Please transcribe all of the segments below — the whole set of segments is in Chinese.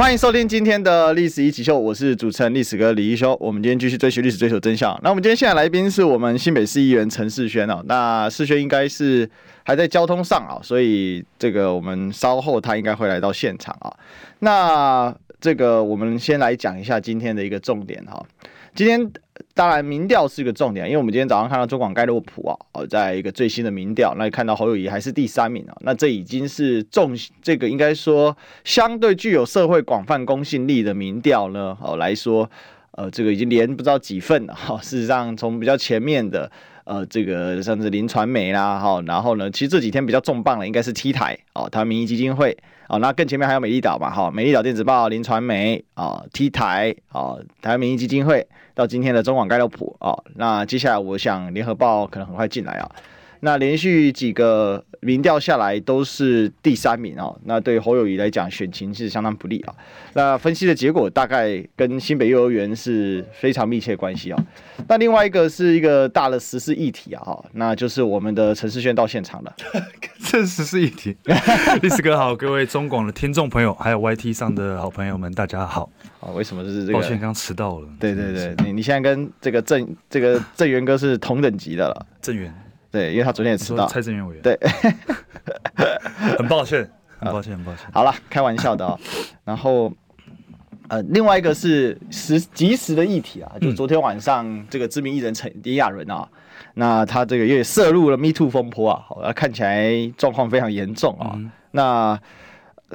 欢迎收听今天的《历史一起秀》，我是主持人历史哥李一修。我们今天继续追寻历史，追求真相。那我们今天现在来宾是我们新北市议员陈世轩哦。那世轩应该是还在交通上啊，所以这个我们稍后他应该会来到现场啊。那这个我们先来讲一下今天的一个重点哈。今天。当然，民调是一个重点，因为我们今天早上看到中广盖洛普啊，哦，在一个最新的民调，那看到侯友宜还是第三名啊，那这已经是重这个应该说相对具有社会广泛公信力的民调呢，哦来说，呃，这个已经连不知道几份了哈。事实上，从比较前面的呃这个像是林传媒啦，哈，然后呢，其实这几天比较重磅的应该是 T 台哦，台湾民意基金会哦，那更前面还有美丽岛嘛，哈，美丽岛电子报、林传媒啊，T 台啊，台湾民意基金会。到今天的中广盖洛普啊，那接下来我想联合报可能很快进来啊。那连续几个民调下来都是第三名哦，那对侯友宜来讲选情是相当不利啊。那分析的结果大概跟新北幼儿园是非常密切关系啊。那另外一个是一个大的时事议题啊，哈，那就是我们的陈世轩到现场了。这是时事议题，历史哥好，各位中广的听众朋友，还有 YT 上的好朋友们，大家好。啊，为什么是这个？抱歉，刚迟到了。对对对，你你现在跟这个郑这个郑源哥是同等级的了。郑源。对，因为他昨天也迟到。蔡正元委员。对，很抱歉，很抱歉，很抱歉。好了，开玩笑的啊、哦。然后，呃，另外一个是时即时的议题啊，就昨天晚上这个知名艺人陈李亚伦啊，那他这个也涉入了 Me Too 风波啊，好，看起来状况非常严重啊。嗯、那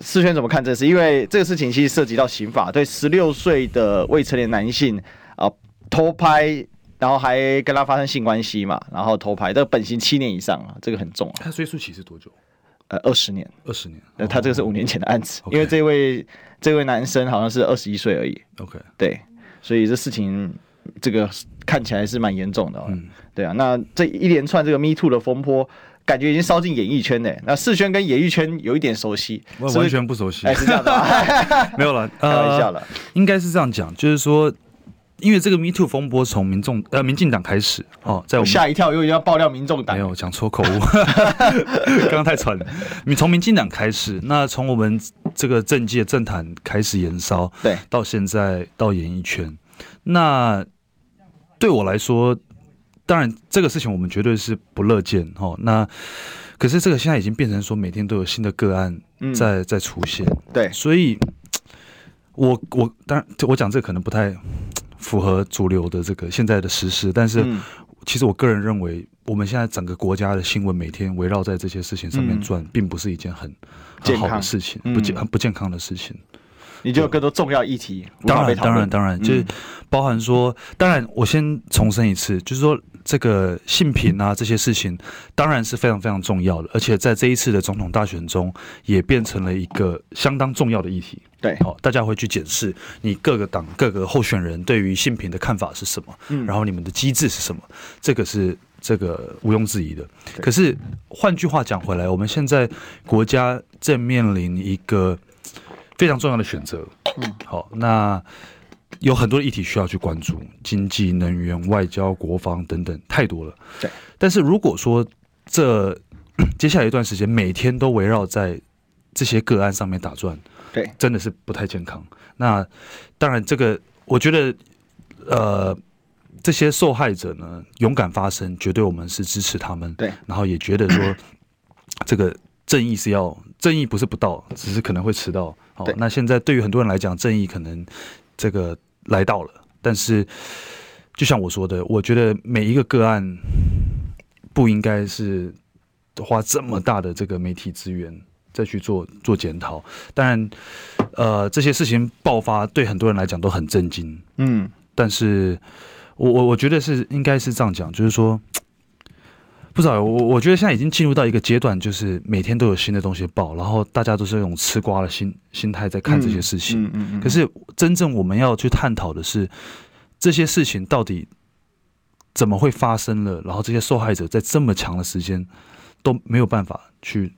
世轩怎么看这事？因为这个事情其实涉及到刑法，对十六岁的未成年男性啊偷拍。然后还跟他发生性关系嘛，然后偷拍，这个本刑七年以上啊，这个很重啊。他追诉期是多久？呃，二十年。二十年。那他这个是五年前的案子，因为这位这位男生好像是二十一岁而已。OK，对，所以这事情这个看起来是蛮严重的。嗯，对啊。那这一连串这个 Me Too 的风波，感觉已经烧进演艺圈呢。那世轩跟演艺圈有一点熟悉，我完全不熟悉。哎，是这样的，没有了，开玩笑了。应该是这样讲，就是说。因为这个 Me Too 风波从民众呃民进党开始哦，在我们吓一跳，又要爆料民众党，没有讲错口误，刚刚太喘了。你从民进党开始，那从我们这个政界政坛开始延烧，对，到现在到演艺圈，那对我来说，当然这个事情我们绝对是不乐见哦。那可是这个现在已经变成说每天都有新的个案在、嗯、在出现，对，所以我我当然我讲这个可能不太。符合主流的这个现在的时事，但是其实我个人认为，我们现在整个国家的新闻每天围绕在这些事情上面转，嗯、并不是一件很很好的事情，不健很不健康的事情。你就有更多重要议题，当然当然当然，就是包含说，当然我先重申一次，就是说这个性平啊这些事情，当然是非常非常重要的，而且在这一次的总统大选中，也变成了一个相当重要的议题。对，好，大家会去检视你各个党各个候选人对于性平的看法是什么，嗯，然后你们的机制是什么，这个是这个毋庸置疑的。可是换句话讲回来，我们现在国家正面临一个。非常重要的选择，嗯，好，那有很多议题需要去关注，经济、能源、外交、国防等等，太多了。对，但是如果说这 接下来一段时间每天都围绕在这些个案上面打转，对，真的是不太健康。那当然，这个我觉得，呃，这些受害者呢，勇敢发声，绝对我们是支持他们。对，然后也觉得说，这个正义是要正义，不是不到，只是可能会迟到。好，那现在对于很多人来讲，正义可能这个来到了，但是就像我说的，我觉得每一个个案不应该是花这么大的这个媒体资源再去做做检讨。当然，呃，这些事情爆发对很多人来讲都很震惊，嗯，但是我我我觉得是应该是这样讲，就是说。不知道，我我觉得现在已经进入到一个阶段，就是每天都有新的东西爆，然后大家都是用吃瓜的心心态在看这些事情。嗯嗯嗯。可是真正我们要去探讨的是，这些事情到底怎么会发生了？然后这些受害者在这么长的时间都没有办法去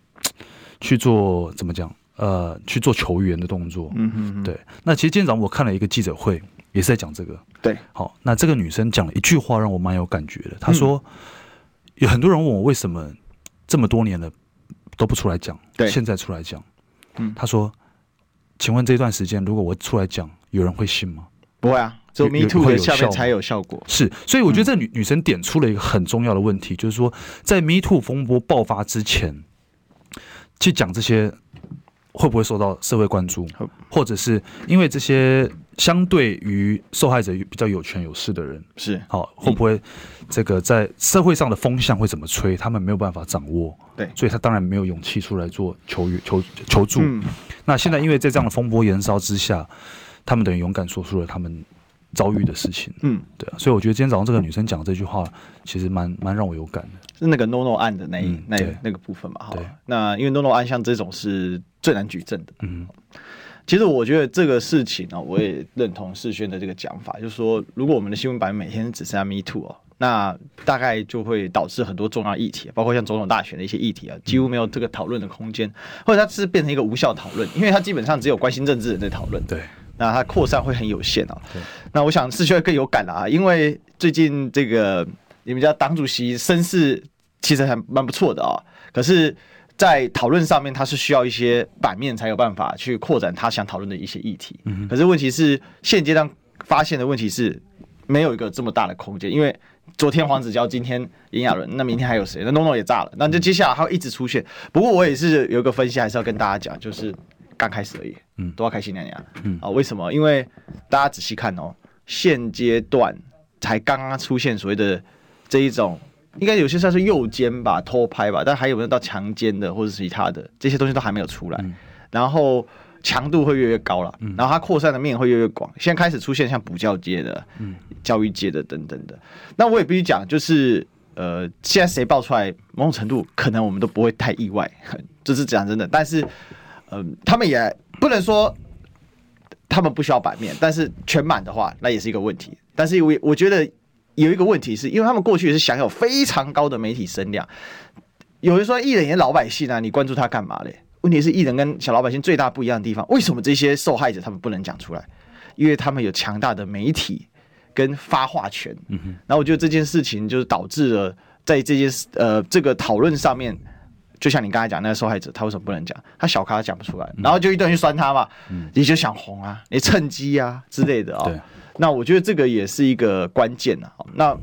去做怎么讲？呃，去做球员的动作。嗯哼哼，对。那其实今天早上我看了一个记者会，也是在讲这个。对，好，那这个女生讲了一句话，让我蛮有感觉的。她说，嗯、有很多人问我为什么这么多年了都不出来讲，对，现在出来讲。嗯，他说，请问这段时间如果我出来讲，有人会信吗？不会啊，只有 Me Too 的下面才有效果。是，所以我觉得这女女生点出了一个很重要的问题，嗯、就是说，在 Me Too 风波爆发之前，去讲这些。会不会受到社会关注，或者是因为这些相对于受害者比较有权有势的人是好，会不会这个在社会上的风向会怎么吹，他们没有办法掌握，对，所以他当然没有勇气出来做求援求求助。那现在因为在这样的风波延烧之下，他们等于勇敢说出了他们遭遇的事情。嗯，对啊，所以我觉得今天早上这个女生讲这句话，其实蛮蛮让我有感的。是那个 NONO 案的那一那那个部分嘛？哈，那因为 NONO 案像这种是。最难举证的，嗯，其实我觉得这个事情呢，我也认同世轩的这个讲法，就是说，如果我们的新闻版每天只剩下 Me Too 哦，那大概就会导致很多重要议题，包括像总统大选的一些议题啊，几乎没有这个讨论的空间，或者它是变成一个无效讨论，因为它基本上只有关心政治人在讨论，对，那它扩散会很有限啊。那我想世轩更有感了啊，因为最近这个你们家党主席声势其实还蛮不错的啊，可是。在讨论上面，他是需要一些版面才有办法去扩展他想讨论的一些议题。可是问题是，现阶段发现的问题是没有一个这么大的空间，因为昨天黄子佼，今天炎亚纶，那明天还有谁？那 NONO 也炸了，那就接下来还会一直出现。不过我也是有一个分析，还是要跟大家讲，就是刚开始而已，嗯，都要开心两年，嗯啊，为什么？因为大家仔细看哦，现阶段才刚刚出现所谓的这一种。应该有些算是右肩吧，偷拍吧，但还有没有到强奸的或者是其他的这些东西都还没有出来，嗯、然后强度会越来越高了，嗯、然后它扩散的面会越来越广。现在开始出现像补教界的、嗯、教育界的等等的。那我也必须讲，就是呃，现在谁爆出来，某种程度可能我们都不会太意外，这是讲真的。但是，嗯、呃，他们也不能说他们不需要版面，但是全满的话，那也是一个问题。但是我我觉得。有一个问题是，因为他们过去也是享有非常高的媒体声量。有人说艺人也老百姓啊，你关注他干嘛嘞？问题是艺人跟小老百姓最大不一样的地方，为什么这些受害者他们不能讲出来？因为他们有强大的媒体跟发话权。然后我觉得这件事情就是导致了在这件事呃这个讨论上面，就像你刚才讲那个受害者，他为什么不能讲？他小咖讲不出来，然后就一顿去酸他嘛。嗯。你就想红啊，你趁机啊之类的啊、哦。对。那我觉得这个也是一个关键啊。那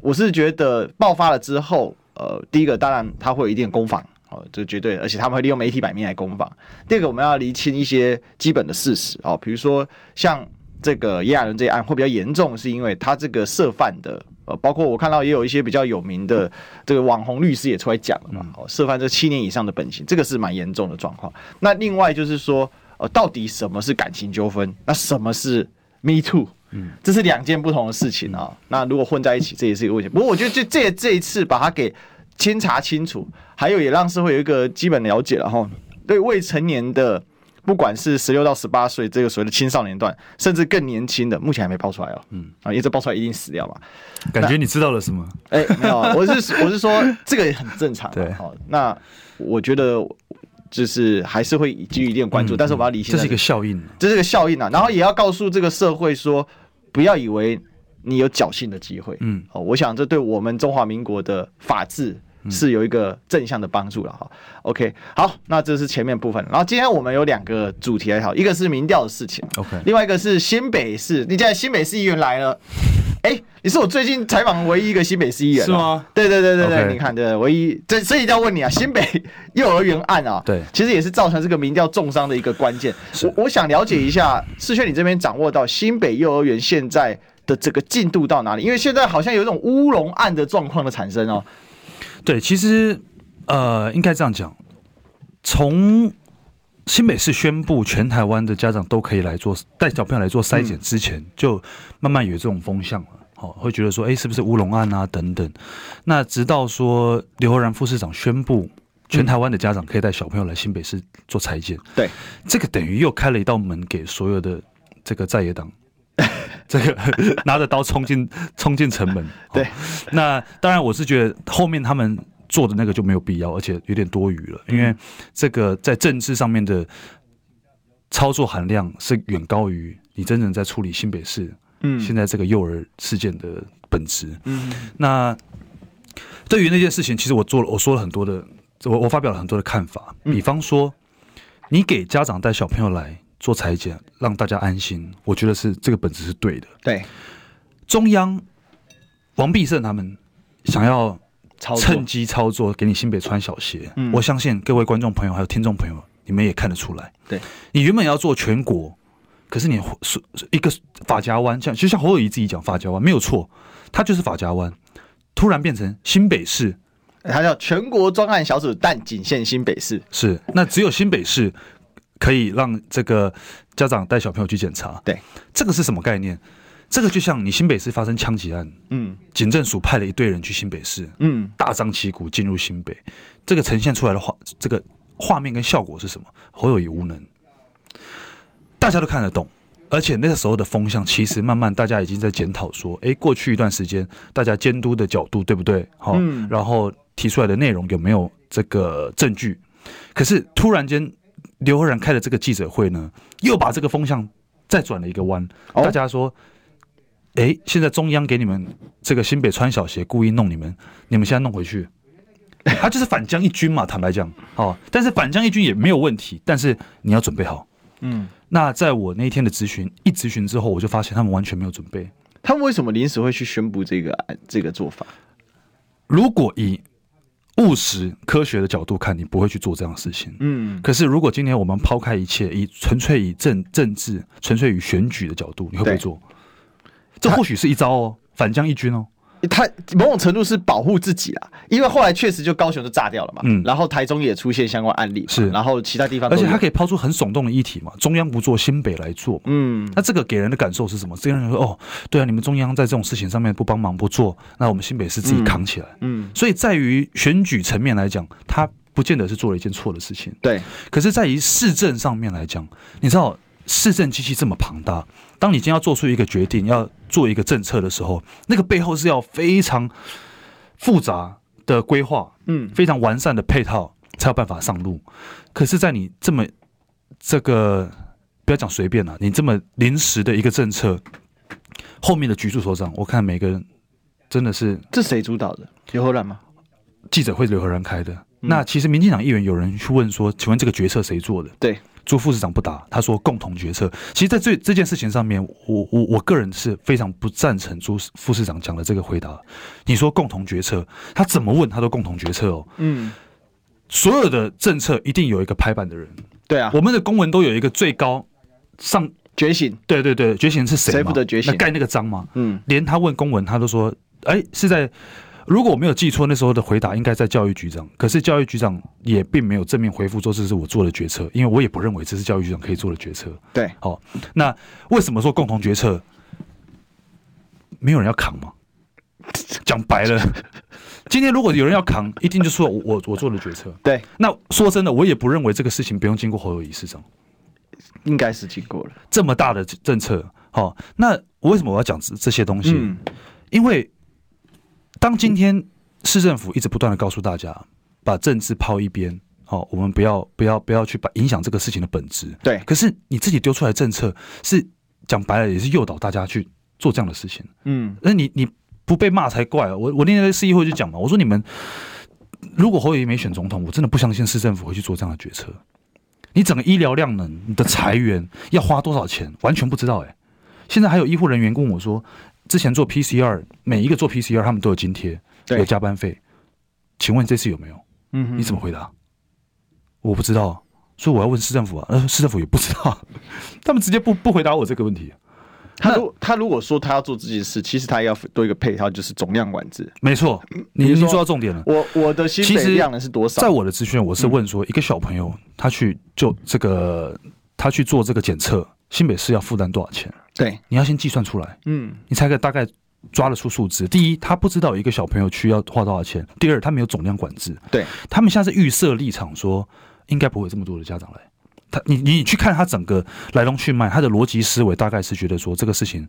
我是觉得爆发了之后，呃，第一个当然他会有一定的攻防，哦，这绝对，而且他们会利用媒体版面来攻防。第二个我们要厘清一些基本的事实哦，比如说像这个炎亚伦这一案会比较严重，是因为他这个涉犯的，呃，包括我看到也有一些比较有名的这个网红律师也出来讲了嘛，哦，涉犯这七年以上的本刑，这个是蛮严重的状况。那另外就是说，呃，到底什么是感情纠纷？那什么是 Me Too？嗯，这是两件不同的事情啊。那如果混在一起，这也是一个问题。不过我觉得，这这这一次把它给清查清楚，还有也让社会有一个基本了解了哈。对未成年的，不管是十六到十八岁这个所谓的青少年段，甚至更年轻的，目前还没爆出来哦。嗯啊，因为这爆出来一定死掉嘛。感觉你知道了什么？哎，没有，我是我是说这个也很正常。对，好，那我觉得。就是还是会给予一定关注，嗯、但是我们要理清，这是一个效应，这是一个效应啊。然后也要告诉这个社会说，不要以为你有侥幸的机会。嗯，哦，我想这对我们中华民国的法治是有一个正向的帮助了哈。OK，好，那这是前面部分。然后今天我们有两个主题来讨，一个是民调的事情，OK，另外一个是新北市。你现在新北市议员来了。哎、欸，你是我最近采访唯一一个新北市议员，是吗？对对对对对.你看，对，唯一，这所以要问你啊，新北 幼儿园案啊，对，其实也是造成这个民调重伤的一个关键。我我想了解一下，世轩，你这边掌握到新北幼儿园现在的这个进度到哪里？因为现在好像有一种乌龙案的状况的产生哦。对，其实呃，应该这样讲，从新北市宣布全台湾的家长都可以来做带小朋友来做筛检之前，就慢慢有这种风向了。好，会觉得说，哎，是不是乌龙案啊？等等。那直到说刘和然副市长宣布，全台湾的家长可以带小朋友来新北市做筛检。对，这个等于又开了一道门给所有的这个在野党，这个 拿着刀冲进冲进城门。对，那当然我是觉得后面他们做的那个就没有必要，而且有点多余了，因为这个在政治上面的操作含量是远高于你真正在处理新北市嗯。现在这个幼儿事件的本质。嗯。那对于那件事情，其实我做了，我说了很多的，我我发表了很多的看法，比方说，你给家长带小朋友来做裁剪，让大家安心，我觉得是这个本质是对的。对，中央王必胜他们想要趁机操作，给你新北穿小鞋。嗯，我相信各位观众朋友还有听众朋友，你们也看得出来。对，你原本要做全国，可是你是一个法夹湾，像就像侯友宜自己讲法夹湾没有错，他就是法夹湾，突然变成新北市，他叫全国专案小组，但仅限新北市。是，那只有新北市。可以让这个家长带小朋友去检查，对，这个是什么概念？这个就像你新北市发生枪击案，嗯，警政署派了一队人去新北市，嗯，大张旗鼓进入新北，这个呈现出来的画，这个画面跟效果是什么？侯友谊无能，大家都看得懂，而且那个时候的风向，其实慢慢大家已经在检讨说，哎，过去一段时间大家监督的角度对不对？好，嗯，然后提出来的内容有没有这个证据？可是突然间。刘和然开的这个记者会呢，又把这个风向再转了一个弯。大家说，哎，现在中央给你们这个新北穿小鞋，故意弄你们，你们现在弄回去，他就是反将一军嘛。坦白讲，哦，但是反将一军也没有问题，但是你要准备好。嗯，那在我那一天的咨询一咨询之后，我就发现他们完全没有准备。他们为什么临时会去宣布这个这个做法？如果以务实科学的角度看，你不会去做这样的事情。嗯，可是如果今天我们抛开一切，以纯粹以政政治、纯粹以选举的角度，你会不会做？这或许是一招哦，反将一军哦。他某种程度是保护自己啦，因为后来确实就高雄就炸掉了嘛，嗯，然后台中也出现相关案例，是，然后其他地方，而且他可以抛出很耸动的议题嘛，中央不做，新北来做，嗯，那这个给人的感受是什么？这个人说，哦，对啊，你们中央在这种事情上面不帮忙不做，那我们新北是自己扛起来，嗯，嗯，所以在于选举层面来讲，他不见得是做了一件错的事情，对，可是在于市政上面来讲，你知道。市政机器这么庞大，当你今天要做出一个决定，要做一个政策的时候，那个背后是要非常复杂的规划，嗯，非常完善的配套才有办法上路。可是，在你这么这个不要讲随便了，你这么临时的一个政策，后面的局处首长，我看每个人真的是这谁主导的？刘和然吗？记者会刘和然开的。嗯、那其实民进党议员有人去问说，请问这个决策谁做的？对。朱副市长不答，他说共同决策。其实，在这这件事情上面，我我我个人是非常不赞成朱副市长讲的这个回答。你说共同决策，他怎么问他都共同决策哦。嗯，所有的政策一定有一个拍板的人。对啊，我们的公文都有一个最高上觉醒。对对对，觉醒是谁？谁负责觉醒？盖那个章吗？嗯，连他问公文，他都说，哎，是在。如果我没有记错，那时候的回答应该在教育局长，可是教育局长也并没有正面回复说这是我做的决策，因为我也不认为这是教育局长可以做的决策。对，好，那为什么说共同决策？没有人要扛吗？讲白了，今天如果有人要扛，一定就说我我我做的决策。对，那说真的，我也不认为这个事情不用经过侯友宜市长，应该是经过了这么大的政策。好，那我为什么我要讲这这些东西？嗯，因为。当今天市政府一直不断的告诉大家，把政治抛一边，好，我们不要不要不要去把影响这个事情的本质。对，可是你自己丢出来的政策是讲白了，也是诱导大家去做这样的事情。嗯，那你你不被骂才怪。我我那天在市议会就讲嘛，我说你们如果侯友谊没选总统，我真的不相信市政府会去做这样的决策。你整个医疗量能，你的裁员要花多少钱，完全不知道。哎，现在还有医护人员跟我说。之前做 PCR，每一个做 PCR，他们都有津贴，有加班费。请问这次有没有？嗯哼，你怎么回答？我不知道，所以我要问市政府啊。呃，市政府也不知道，他们直接不不回答我这个问题。他如他如果说他要做这件事，其实他要多一个配套，就是总量管制。没错，你已经说到重点了。我我的新北量能是多少？在我的资讯，我是问说，一个小朋友他去就这个，他去做这个检测。新北市要负担多少钱？对，你要先计算出来，嗯，你才可以大概抓得出数字。第一，他不知道一个小朋友需要花多少钱；第二，他没有总量管制。对，他们现在是预设立场说，应该不会有这么多的家长来。他，你你去看他整个来龙去脉，他的逻辑思维大概是觉得说，这个事情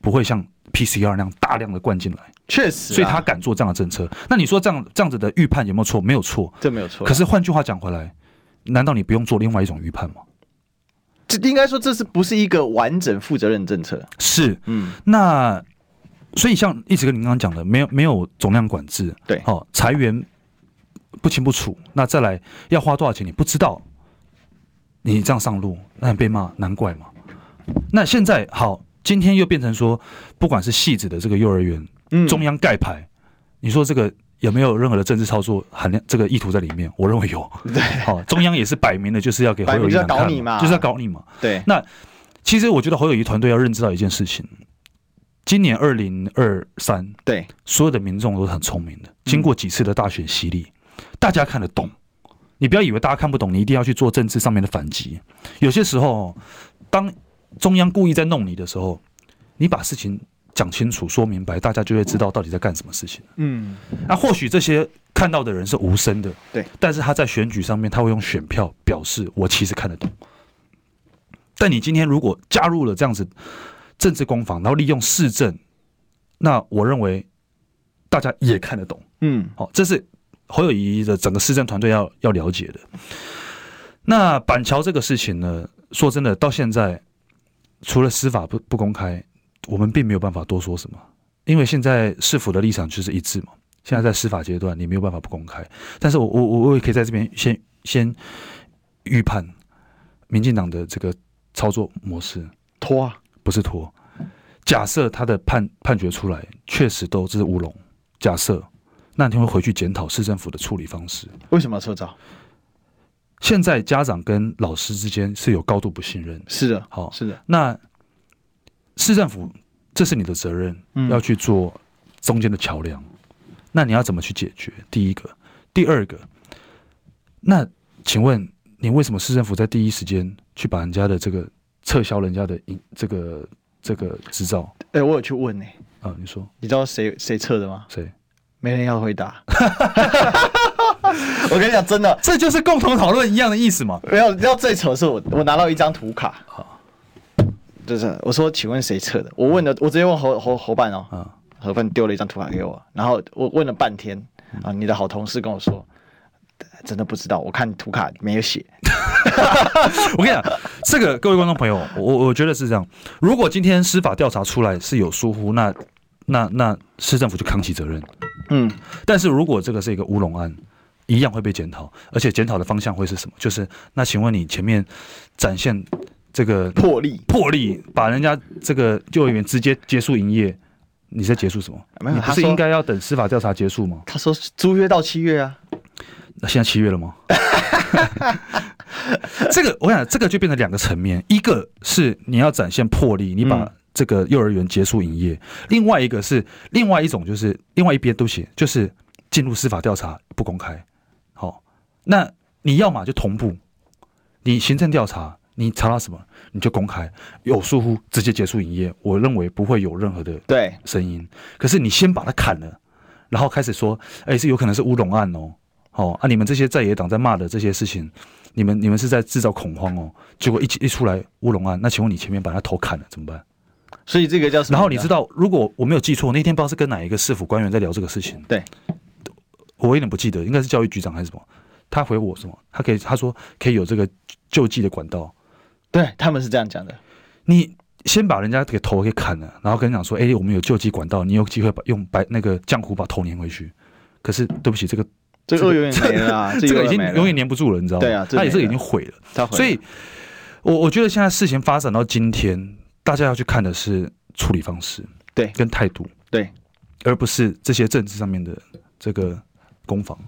不会像 PCR 那样大量的灌进来。确实，所以他敢做这样的政策。那你说这样这样子的预判有没有错？没有错，这没有错。可是换句话讲回来，难道你不用做另外一种预判吗？这应该说这是不是一个完整负责任政策？是，嗯。那所以像一直跟您刚刚讲的，没有没有总量管制，对，好裁员不清不楚。那再来要花多少钱，你不知道，你这样上路，那你被骂，难怪嘛。那现在好，今天又变成说，不管是戏子的这个幼儿园。嗯中央盖牌，你说这个有没有任何的政治操作含量？这个意图在里面？我认为有。对，好，中央也是摆明的，就是要给侯友宜看，搞你嘛，就是要搞你嘛。对，那其实我觉得侯友宜团队要认知到一件事情：今年二零二三，对，所有的民众都是很聪明的，经过几次的大选洗礼，大家看得懂。你不要以为大家看不懂，你一定要去做政治上面的反击。有些时候，当中央故意在弄你的时候，你把事情。讲清楚、说明白，大家就会知道到底在干什么事情。嗯，那或许这些看到的人是无声的，对，但是他在选举上面，他会用选票表示我其实看得懂。但你今天如果加入了这样子政治攻防，然后利用市政，那我认为大家也看得懂。嗯，好，这是侯友宜的整个市政团队要要了解的。那板桥这个事情呢，说真的，到现在除了司法不不公开。我们并没有办法多说什么，因为现在市府的立场就是一致嘛。现在在司法阶段，你没有办法不公开。但是我我我也可以在这边先先预判民进党的这个操作模式，拖啊，不是拖。假设他的判判决出来确实都是乌龙，假设那天会回去检讨市政府的处理方式。为什么要撤照？现在家长跟老师之间是有高度不信任。是的，好，是的，那。市政府，这是你的责任，要去做中间的桥梁。那你要怎么去解决？第一个，第二个，那请问你为什么市政府在第一时间去把人家的这个撤销人家的这个这个执照？哎，我有去问呢。啊，你说，你知道谁谁撤的吗？谁？没人要回答。我跟你讲，真的，这就是共同讨论一样的意思嘛。没有，你知道最扯的是我，我拿到一张图卡。就是我说，请问谁测的？我问了，我直接问侯侯侯办哦，侯办丢了一张图卡给我，然后我问了半天啊，你的好同事跟我说，真的不知道，我看图卡没有写。我跟你讲，这个各位观众朋友，我我觉得是这样，如果今天司法调查出来是有疏忽，那那那市政府就扛起责任。嗯，但是如果这个是一个乌龙案，一样会被检讨，而且检讨的方向会是什么？就是那请问你前面展现。这个魄力，魄力把人家这个幼儿园直接结束营业，你在结束什么？没有，你不是应该要等司法调查结束吗？他说租约到七月啊，那现在七月了吗？这个我想，这个就变成两个层面，一个是你要展现魄力，你把这个幼儿园结束营业；嗯、另外一个是另外一种，就是另外一边都写，就是进入司法调查不公开。好，那你要么就同步，你行政调查。你查到什么，你就公开，有疏忽直接结束营业。我认为不会有任何的对声音。可是你先把它砍了，然后开始说，哎，是有可能是乌龙案哦，哦啊，你们这些在野党在骂的这些事情，你们你们是在制造恐慌哦。结果一一出来乌龙案，那请问你前面把他头砍了怎么办？所以这个叫什么？然后你知道，如果我没有记错，那天不知道是跟哪一个市府官员在聊这个事情。对，我有点不记得，应该是教育局长还是什么？他回我什么？他可以他说可以有这个救济的管道。对，他们是这样讲的，你先把人家给头给砍了，然后跟你讲说，哎，我们有救济管道，你有机会把用白那个浆糊把头粘回去。可是对不起，这个这个永远没了，这个已经永远粘不住了，你知道吗？对啊，他也是已经毁了。所以，我我觉得现在事情发展到今天，大家要去看的是处理方式，对，跟态度，对，而不是这些政治上面的这个攻防。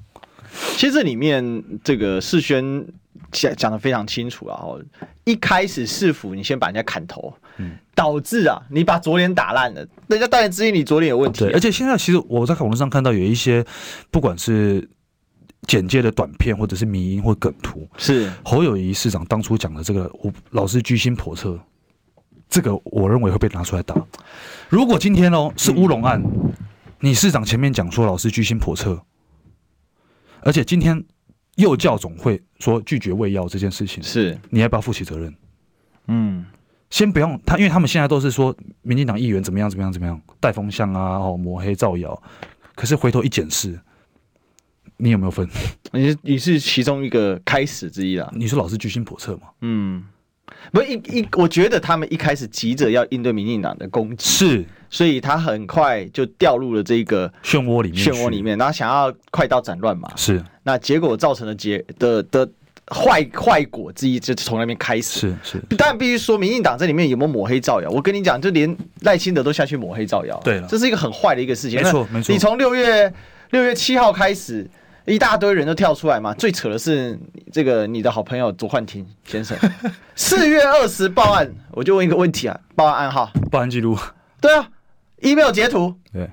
其实这里面这个世轩。讲讲的非常清楚啊！哦，一开始市府你先把人家砍头，嗯，导致啊你把左脸打烂了，人家当然质疑你左脸有问题。对，而且现在其实我在网络上看到有一些，不管是简介的短片，或者是迷因或梗图，是侯友谊市长当初讲的这个，我老师居心叵测，这个我认为会被拿出来打。如果今天哦是乌龙案，嗯，你市长前面讲说老师居心叵测，而且今天。幼教总会说拒绝喂药这件事情，是你要不要负起责任？嗯，先不用他，因为他们现在都是说民进党议员怎么样怎么样怎么样带风向啊，哦抹黑造谣。可是回头一检视，你有没有分？你是你是其中一个开始之一啦。你说老师居心叵测吗？嗯，不一一，我觉得他们一开始急着要应对民进党的攻击，是，所以他很快就掉入了这个漩涡里面，漩涡里面，然后想要快刀斩乱麻。是，那结果造成的结的的。坏坏果之一就从那边开始，是是，但必须说，民进党这里面有没有抹黑造谣？我跟你讲，就连赖清德都下去抹黑造谣，对了，这是一个很坏的一个事情。没错没错，你从六月六月七号开始，一大堆人都跳出来嘛。最扯的是这个你的好朋友左焕廷先生，四月二十报案，我就问一个问题啊，报案暗号、报案记录，对啊，email 截图，对。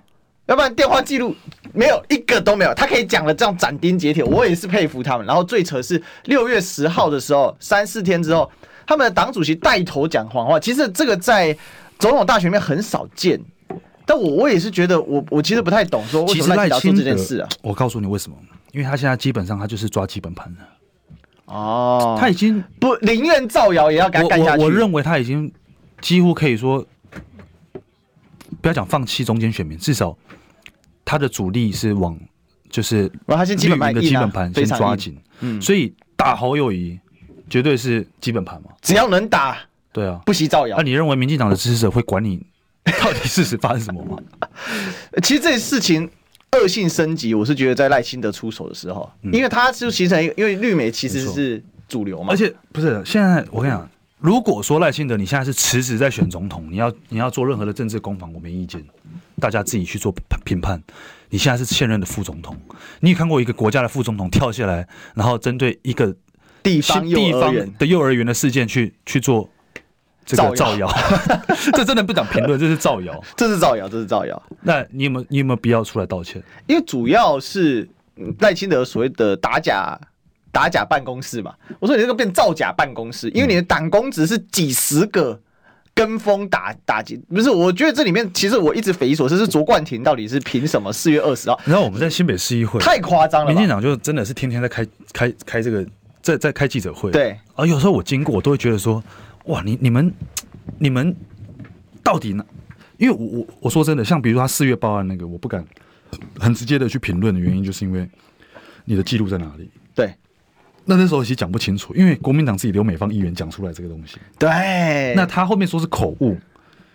要不然电话记录没有一个都没有，他可以讲的这样斩钉截铁，我也是佩服他们。然后最扯是六月十号的时候，三四天之后，他们的党主席带头讲谎话。其实这个在总统大选里面很少见，但我我也是觉得我我其实不太懂说为什么赖清德做这件事啊。我告诉你为什么，因为他现在基本上他就是抓基本盘了。哦，他已经不宁愿造谣也要给他干下去。我我认为他已经几乎可以说。不要讲放弃中间选民，至少他的主力是往就是基本盘的基本盘先抓紧，嗯，所以打侯友谊绝对是基本盘嘛，只要能打，对啊，不惜造谣。那你认为民进党的支持者会管你 到底事实发生什么吗？其实这事情恶性升级，我是觉得在赖清德出手的时候，因为他就形成一个，因为绿媒其实是主流嘛，而且不是现在我跟你讲。如果说赖清德你现在是辞职在选总统，你要你要做任何的政治攻防，我没意见，大家自己去做评判。你现在是现任的副总统，你也看过一个国家的副总统跳下来，然后针对一个地方地方的幼儿园的事件去去做这个造谣？这真的不讲评论，这是造谣，这是造谣，这是造谣。那你有没有你有没有必要出来道歉？因为主要是赖清德所谓的打假。打假办公室嘛，我说你这个变造假办公室，因为你的党工只是几十个跟风打打击，不是？我觉得这里面其实我一直匪夷所思，是卓冠廷到底是凭什么四月二十号？然后我们在新北市议会太夸张了，民进党就真的是天天在开开开这个在在开记者会，对，啊有时候我经过我都会觉得说，哇，你你们你们到底呢？因为我我我说真的，像比如说他四月报案那个，我不敢很直接的去评论的原因，就是因为你的记录在哪里？对。那那时候其实讲不清楚，因为国民党自己刘美芳议员讲出来这个东西。对。那他后面说是口误，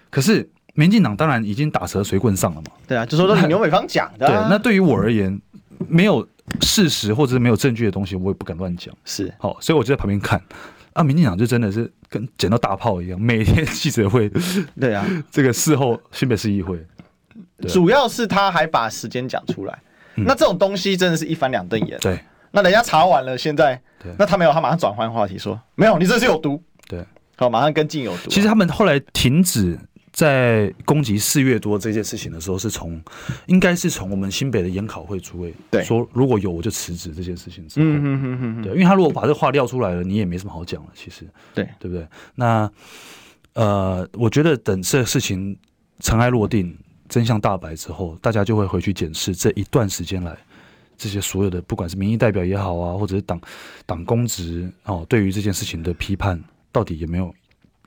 可是民进党当然已经打蛇随棍上了嘛。对啊，就说都是刘美芳讲的、啊。对，那对于我而言，没有事实或者是没有证据的东西，我也不敢乱讲。是。好，所以我就在旁边看。啊，民进党就真的是跟捡到大炮一样，每天记者会。对啊。这个事后新北市议会，主要是他还把时间讲出来、嗯。那这种东西真的是一翻两瞪眼。对。那人家查完了，现在，那他没有，他马上转换话题说，没有，你这是有毒。对，好，马上跟进有毒。其实他们后来停止在攻击四月多这件事情的时候，是从，应该是从我们新北的研考会诸位对说，如果有我就辞职这件事情之后，嗯嗯嗯嗯，对，因为他如果把这个话撂出来了，你也没什么好讲了，其实，对，对不对？那，呃，我觉得等这事情尘埃落定、真相大白之后，大家就会回去检视这一段时间来。这些所有的，不管是民意代表也好啊，或者是党党公职哦，对于这件事情的批判，到底有没有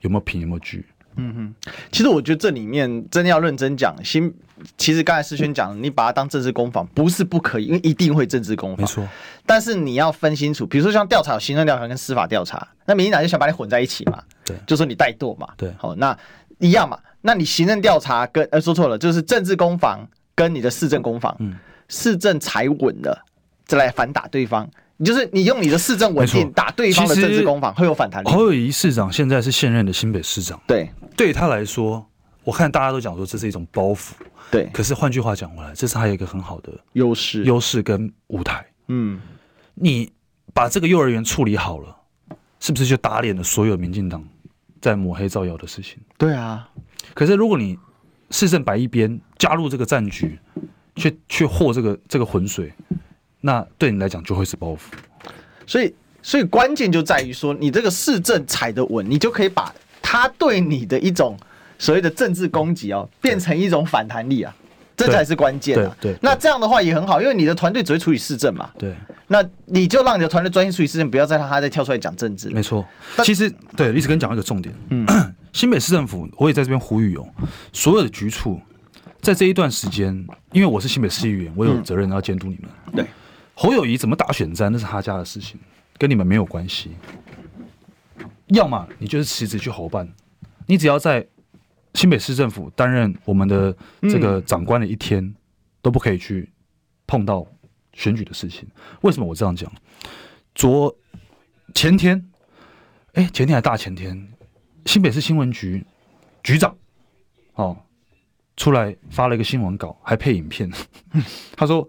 有没有凭有没有据？嗯哼，其实我觉得这里面真的要认真讲，新其实刚才世轩讲，你把它当政治攻防，不是不可以，因为一定会政治攻防，没错。但是你要分清楚，比如说像调查、行政调查跟司法调查，那民进党就想把你混在一起嘛，对，就说你怠惰嘛，对，好，那一样嘛，那你行政调查跟呃说错了，就是政治攻防跟你的市政攻防，嗯。市政踩稳了，再来反打对方，你就是你用你的市政稳定打对方的政治攻防，会有反弹力。侯友谊市长现在是现任的新北市长，对，对他来说，我看大家都讲说这是一种包袱，对。可是换句话讲回来，这是他有一个很好的优势，优势跟舞台。嗯，你把这个幼儿园处理好了，是不是就打脸了所有民进党在抹黑造谣的事情？对啊。可是如果你市政摆一边，加入这个战局。去去和这个这个浑水，那对你来讲就会是包袱。所以所以关键就在于说，你这个市政踩得稳，你就可以把他对你的一种所谓的政治攻击哦，变成一种反弹力啊，这才是关键啊。对，那这样的话也很好，因为你的团队只会处理市政嘛。对，那你就让你的团队专心处理市政，不要再让他再跳出来讲政治。没错，其实对，历史跟讲一个重点，嗯，新北市政府，我也在这边呼吁哦，所有的局处，在这一段时间，因为我是新北市议员，我有责任要监督你们。嗯、对，侯友谊怎么打选战，那是他家的事情，跟你们没有关系。要么你就是辞职去侯办，你只要在新北市政府担任我们的这个长官的一天，嗯、都不可以去碰到选举的事情。为什么我这样讲？昨前天，哎，前天还大前天，新北市新闻局局长哦出来发了一个新闻稿，还配影片。他说：“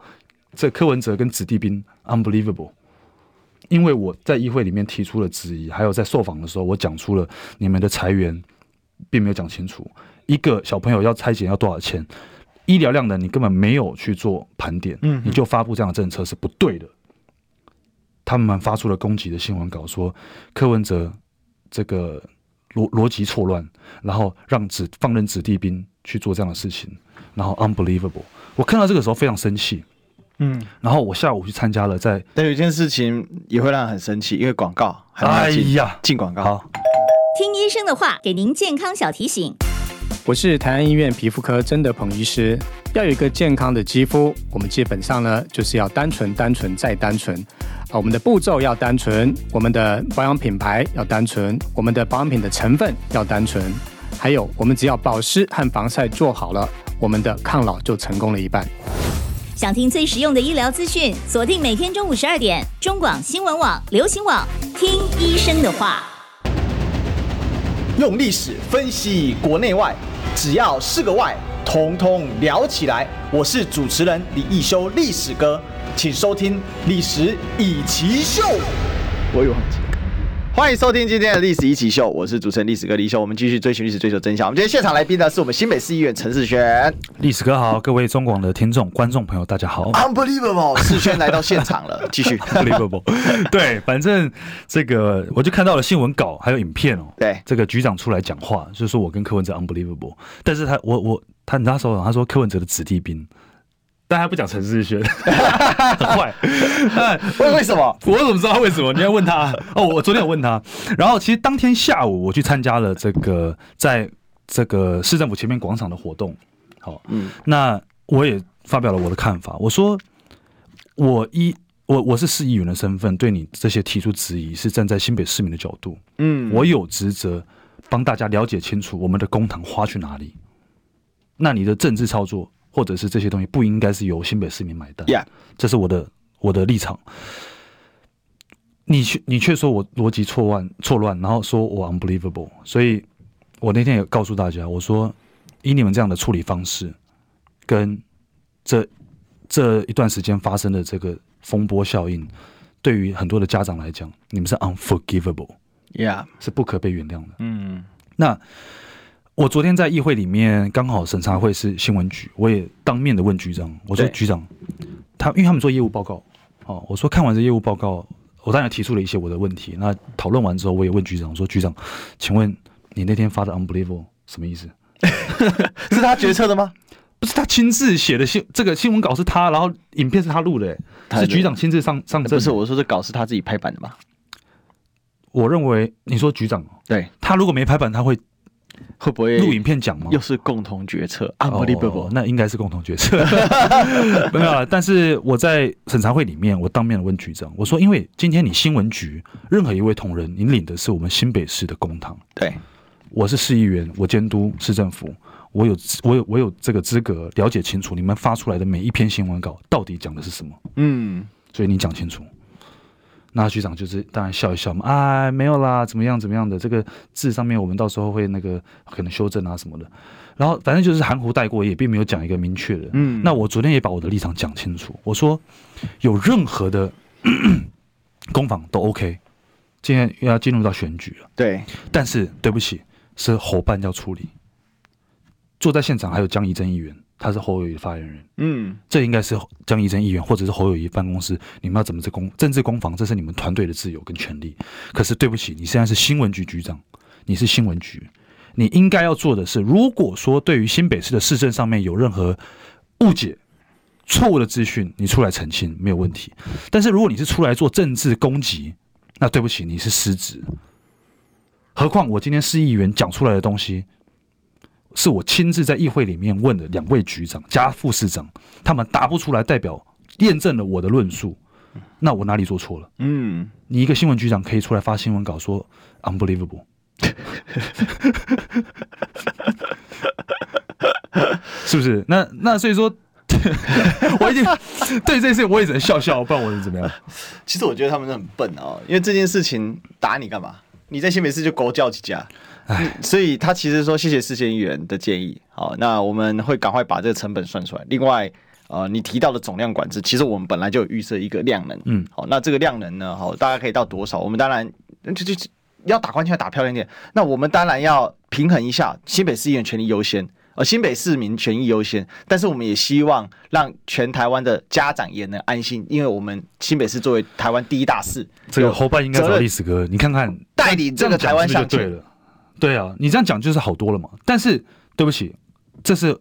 这柯文哲跟子弟兵 unbelievable。”因为我在议会里面提出了质疑，还有在受访的时候，我讲出了你们的裁员并没有讲清楚，一个小朋友要拆解要多少钱，医疗量的你根本没有去做盘点，嗯，你就发布这样的政策是不对的。他们发出了攻击的新闻稿，说柯文哲这个逻逻辑错乱，然后让子放任子弟兵去做这样的事情，然后 unbelievable。我看到这个时候非常生气。嗯，然后我下午去参加了在，在但有一件事情也会让人很生气，因为广告哎呀，进广告。好，听医生的话，给您健康小提醒。我是台安医院皮肤科曾德鹏医师。要有一个健康的肌肤，我们基本上呢就是要单纯、单纯再单纯。啊，我们的步骤要单纯，我们的保养品牌要单纯，我们的保养品的成分要单纯，还有我们只要保湿和防晒做好了，我们的抗老就成功了一半。想听最实用的医疗资讯，锁定每天中午十二点，中广新闻网、流行网，听医生的话。用历史分析国内外，只要是个“外”，统统聊起来。我是主持人李易修，历史哥，请收听《历史以奇秀》。我有很欢迎收听今天的历史一起秀，我是主持人历史哥李秀，我们继续追寻历史，追求真相。我们今天现场来宾呢，是我们新北市议员陈世轩。历史哥好，各位中广的听众、观众朋友，大家好。Unbelievable，世轩来到现场了，继续。Unbelievable，对，反正这个我就看到了新闻稿，还有影片哦。对，这个局长出来讲话，就是说我跟柯文哲 Unbelievable，但是他我我他那时候他说柯文哲的子弟兵。但他不讲陈世轩，很坏。为为什么？我怎么知道为什么？你要问他 哦。我昨天有问他。然后其实当天下午我去参加了这个在这个市政府前面广场的活动。好，嗯，那我也发表了我的看法。我说，我一我我是市议员的身份，对你这些提出质疑，是站在新北市民的角度。嗯，我有职责帮大家了解清楚我们的公堂花去哪里。那你的政治操作，或者是这些东西不应该是由新北市民买单，这是我的我的立场。你却你却说我逻辑错乱错乱，然后说我 unbelievable，所以我那天也告诉大家，我说以你们这样的处理方式，跟这这一段时间发生的这个风波效应，对于很多的家长来讲，你们是 unforgivable，yeah，是不可被原谅的。嗯，那。我昨天在议会里面，刚好审查会是新闻局，我也当面的问局长，我说局长，他因为他们做业务报告，哦，我说看完这业务报告，我当然提出了一些我的问题。那讨论完之后，我也问局长，我说局长，请问你那天发的 unbelievable 什么意思？是他决策的吗？不是他亲自写的新这个新闻稿是他，然后影片是他录的，哎，是局长亲自上上阵。不是，我说这稿是他自己拍板的吗？我认为你说局长，对他如果没拍板，他会。会不会录影片讲吗？又是共同决策，Unbelievable，那应该是共同决策。没有啊，但是我在审查会里面，我当面问局长，我说，因为今天你新闻局任何一位同仁，你领的是我们新北市的公堂，对，我是市议员，我监督市政府，我有我有我有这个资格了解清楚你们发出来的每一篇新闻稿到底讲的是什么。嗯，所以你讲清楚。那局长就是当然笑一笑嘛，哎，没有啦，怎么样怎么样的，这个字上面我们到时候会那个可能修正啊什么的，然后反正就是含糊带过，也并没有讲一个明确的。嗯，那我昨天也把我的立场讲清楚，我说有任何的攻防都 OK，今天又要进入到选举了，对，但是对不起，是侯办要处理，坐在现场还有江宜珍议员。他是侯友谊的发言人，嗯，这应该是江宜真议员或者是侯友谊办公室，你们要怎么这攻政治攻防，这是你们团队的自由跟权利。可是对不起，你现在是新闻局局长，你是新闻局，你应该要做的是，如果说对于新北市的市政上面有任何误解、错误的资讯，你出来澄清没有问题。但是如果你是出来做政治攻击，那对不起，你是失职。何况我今天市议员讲出来的东西，是我亲自在议会里面问的两位局长加副市长，他们答不出来，代表验证了我的论述，那我哪里做错了？嗯，你一个新闻局长可以出来发新闻稿说 unbelievable，是不是？那那所以说。我已经对这件事我也只能笑笑，不然我是怎么样？其实我觉得他们是很笨哦，因为这件事情打你干嘛？你在新北市就狗叫几家，唉，所以他其实说谢谢市县议员的建议。好，那我们会赶快把这个成本算出来。另外，呃，你提到的总量管制，其实我们本来就有预设一个量能。嗯，好，那这个量能呢？好，大概可以到多少？我们当然就就要打关键，要打漂亮点。那我们当然要平衡一下新北市议员权利优先。呃新北市民权益优先，但是我们也希望让全台湾的家长也能安心，因为我们新北市作为台湾第一大市，这个后半应该找历史哥，你看看代理这个台湾向前，对啊，你这样讲就是好多了嘛。但是对不起，这是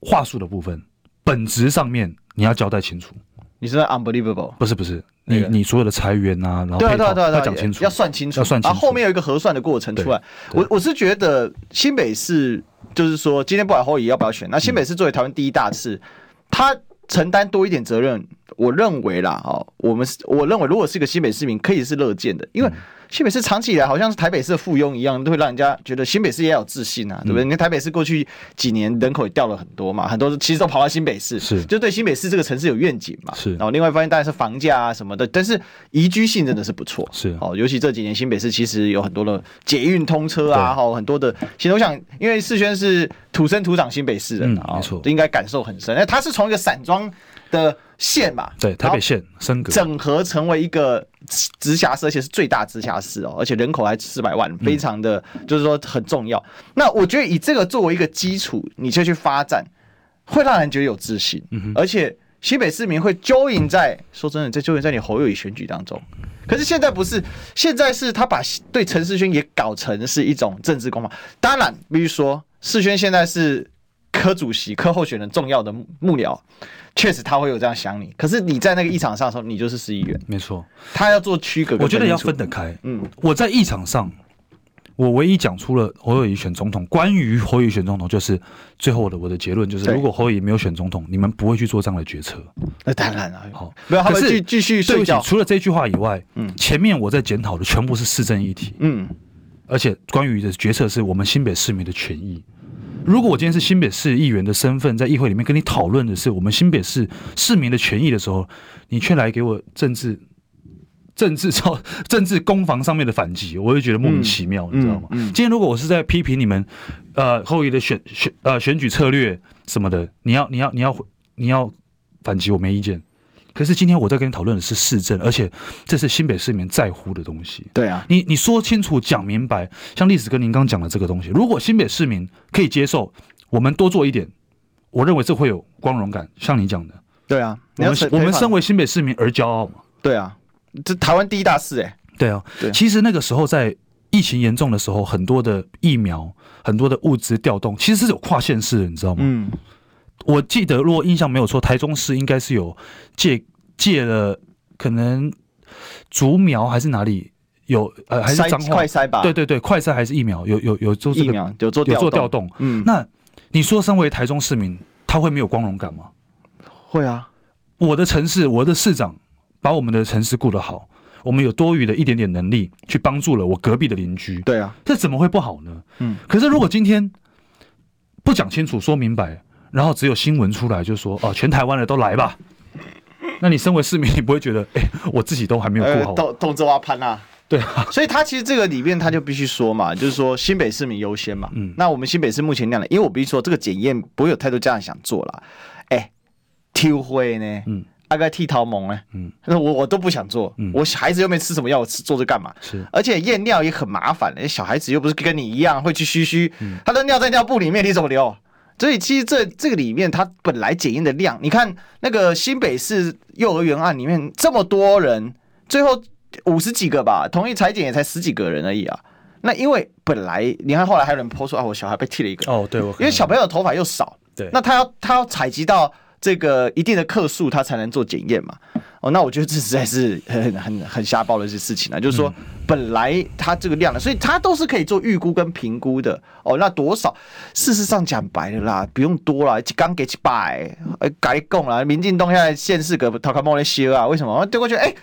话术的部分，本质上面你要交代清楚。你是 unbelievable？不是不是，你你所有的裁员啊，然后对对对，要讲清楚，要算清楚，要算清楚，然后后面有一个核算的过程出来。我我是觉得新北市。就是说，今天不管侯友宜要不要选，那新北市作为台湾第一大市，他承担多一点责任，我认为啦，哦，我们我认为，如果是一个新北市民，可以是乐见的，因为。新北市长期以来好像是台北市的附庸一样，都会让人家觉得新北市也有自信啊，对不对？你看台北市过去几年人口也掉了很多嘛，很多其实都跑到新北市，是就对新北市这个城市有愿景嘛。是，然后另外一方面当然是房价啊什么的，但是宜居性真的是不错。是，哦，尤其这几年新北市其实有很多的捷运通车啊，好很多的。其实我想，因为世轩是土生土长新北市人啊，没错，应该感受很深。那他是从一个散装的。县嘛，对，台北县升格整合成为一个直辖市，而且是最大直辖市哦，而且人口还四百万，非常的就是说很重要。嗯、那我觉得以这个作为一个基础，你就去发展，会让人觉得有自信，嗯、而且新北市民会 join 在，说真的，在 join 在你侯友宜选举当中。可是现在不是，现在是他把对陈世轩也搞成是一种政治攻防。当然，比如说世轩现在是科主席、科候选人重要的幕僚。确实他会有这样想你，可是你在那个议场上的时候，你就是市议员，没错。他要做区隔，我觉得要分得开。嗯，我在议场上，我唯一讲出了侯友宜选总统。关于侯友宜选总统，就是最后的我的结论就是，如果侯友宜没有选总统，你们不会去做这样的决策。那当然了，好，没有，可是继续睡觉。除了这句话以外，嗯，前面我在检讨的全部是市政议题，嗯，而且关于的决策是我们新北市民的权益。如果我今天是新北市议员的身份，在议会里面跟你讨论的是我们新北市市民的权益的时候，你却来给我政治、政治操、政治攻防上面的反击，我就觉得莫名其妙，嗯、你知道吗？嗯嗯、今天如果我是在批评你们，呃，后裔的选选呃选举策略什么的，你要你要你要你要反击，我没意见。可是今天我在跟你讨论的是市政，而且这是新北市民在乎的东西。对啊，你你说清楚讲明白，像历史跟您刚讲的这个东西，如果新北市民可以接受，我们多做一点，我认为这会有光荣感。像你讲的，对啊，我们我们身为新北市民而骄傲嘛。对啊，这台湾第一大事哎。对啊，对。其实那个时候在疫情严重的时候，很多的疫苗、很多的物资调动，其实是有跨县市的，你知道吗？嗯。我记得，如果印象没有错，台中市应该是有借借了，可能竹苗还是哪里有呃，还是彰化快筛吧？对对对，快筛还是疫苗？有有有做这个，有做有做调动。嗯，那你说，身为台中市民，他会没有光荣感吗？会啊！我的城市，我的市长把我们的城市顾得好，我们有多余的一点点能力去帮助了我隔壁的邻居。对啊，这怎么会不好呢？嗯，可是如果今天不讲清楚、说明白。然后只有新闻出来就说哦，全台湾的都来吧。那你身为市民，你不会觉得哎，我自己都还没有过好？动动作啊，潘啊，对啊。所以他其实这个里面他就必须说嘛，就是说新北市民优先嘛。嗯。那我们新北市目前那样的，因为我必须说这个检验不会有太多家长想做了。哎，挑会呢？嗯。大概剃头蒙呢？嗯。那我我都不想做。嗯。我孩子又没吃什么药，我吃做这干嘛？是。而且验尿也很麻烦。小孩子又不是跟你一样会去嘘嘘，他的尿在尿布里面，你怎么留？所以其实这这个里面，它本来检验的量，你看那个新北市幼儿园案里面这么多人，最后五十几个吧，同意裁检也才十几个人而已啊。那因为本来你看后来还有人 po 出啊，我小孩被剃了一个哦，对，我因为小朋友的头发又少，对，那他要他要采集到这个一定的克数，他才能做检验嘛。哦，那我觉得这实在是很很很瞎报的一些事情啊。就是说，本来它这个量的，所以它都是可以做预估跟评估的。哦，那多少？事实上讲白了啦，不用多了，刚给几百，哎，该供了。民进党现在县市个陶卡莫那些啊，为什么？丢过去，哎，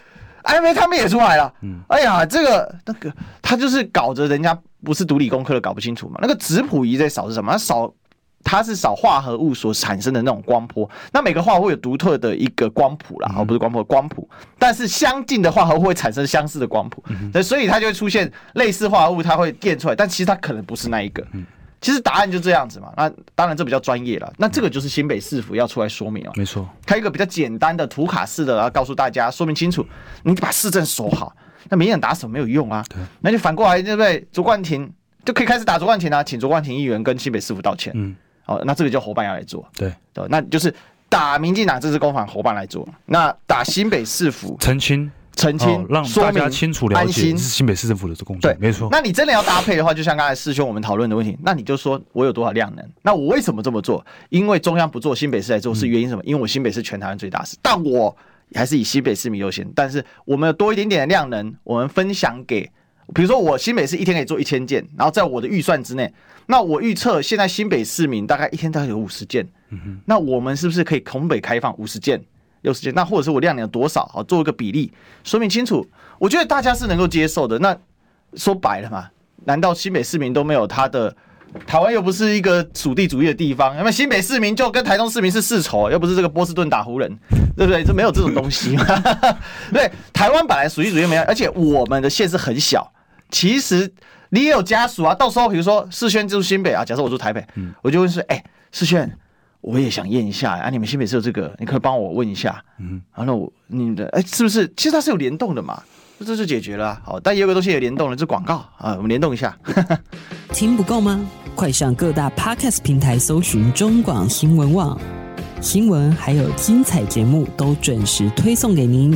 哎没，他们也出来了。嗯，哎呀，这个那个，他就是搞着人家不是读理工科的，搞不清楚嘛。那个质谱仪在扫是什么？他扫。它是少化合物所产生的那种光波，那每个化合物有独特的一个光谱啦，而不是光波光谱，但是相近的化合物会产生相似的光谱，所以它就会出现类似化合物，它会电出来，但其实它可能不是那一个。其实答案就这样子嘛。那当然这比较专业了，那这个就是新北市府要出来说明哦。没错，开一个比较简单的图卡式的，然后告诉大家说明清楚，你把市政守好，那民进党打手没有用啊。那就反过来对不对？卓冠廷就可以开始打卓冠廷啊，请卓冠廷议员跟新北市府道歉。嗯。哦，那这个叫伙伴要来做，对对，那就是打民进党这支攻防，伙伴来做。那打新北市府澄清澄清，哦、让大家清楚了解，这是新北市政府的这工作，对，没错。那你真的要搭配的话，就像刚才师兄我们讨论的问题，那你就说我有多少量能？那我为什么这么做？因为中央不做，新北市来做，是原因什么？因为我新北市全台湾最大市，但我还是以新北市民优先。但是我们有多一点点的量能，我们分享给，比如说我新北市一天可以做一千件，然后在我的预算之内。那我预测现在新北市民大概一天大概有五十件，那我们是不是可以从北开放五十件、六十件？那或者是我量有多少？好，做一个比例，说明清楚。我觉得大家是能够接受的。那说白了嘛，难道新北市民都没有他的？台湾又不是一个属地主义的地方，那么新北市民就跟台东市民是世仇，又不是这个波士顿打湖人，对不对？这没有这种东西嘛。对，台湾本来属地主义没有，而且我们的县是很小，其实。你也有家属啊，到时候比如说世轩住新北啊，假设我住台北，嗯，我就问说，哎、欸，世轩，我也想验一下啊，你们新北是有这个，你可以帮我问一下，嗯，然后我你的哎、欸，是不是？其实它是有联动的嘛，这就解决了、啊。好，但也有个东西也联动了，这广告啊，我们联动一下。听不够吗？快上各大 Podcast 平台搜寻中广新闻网新闻，还有精彩节目都准时推送给您，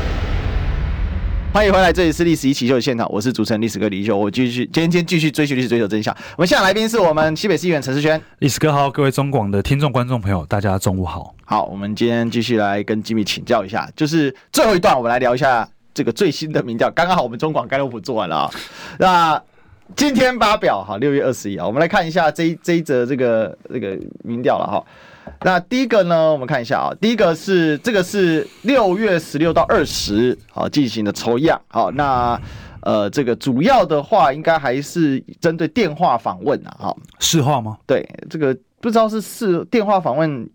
欢迎回来，这里是《历史一起秀》的现场，我是主持人历史哥李易修。我继续，今天继续追寻历史，追求真相。我们现在来宾是我们西北市议员陈世轩，历史哥好，各位中广的听众、观众朋友，大家中午好。好，我们今天继续来跟吉米请教一下，就是最后一段，我们来聊一下。这个最新的民调，刚刚好我们中广盖洛普做完了啊。那今天发表哈，六月二十一啊，我们来看一下这一这一则这个这个民调了哈。那第一个呢，我们看一下啊，第一个是这个是六月十六到二十啊进行的抽样。好，那呃这个主要的话应该还是针对电话访问啊。哈，市话吗？对，这个不知道是市电话访问，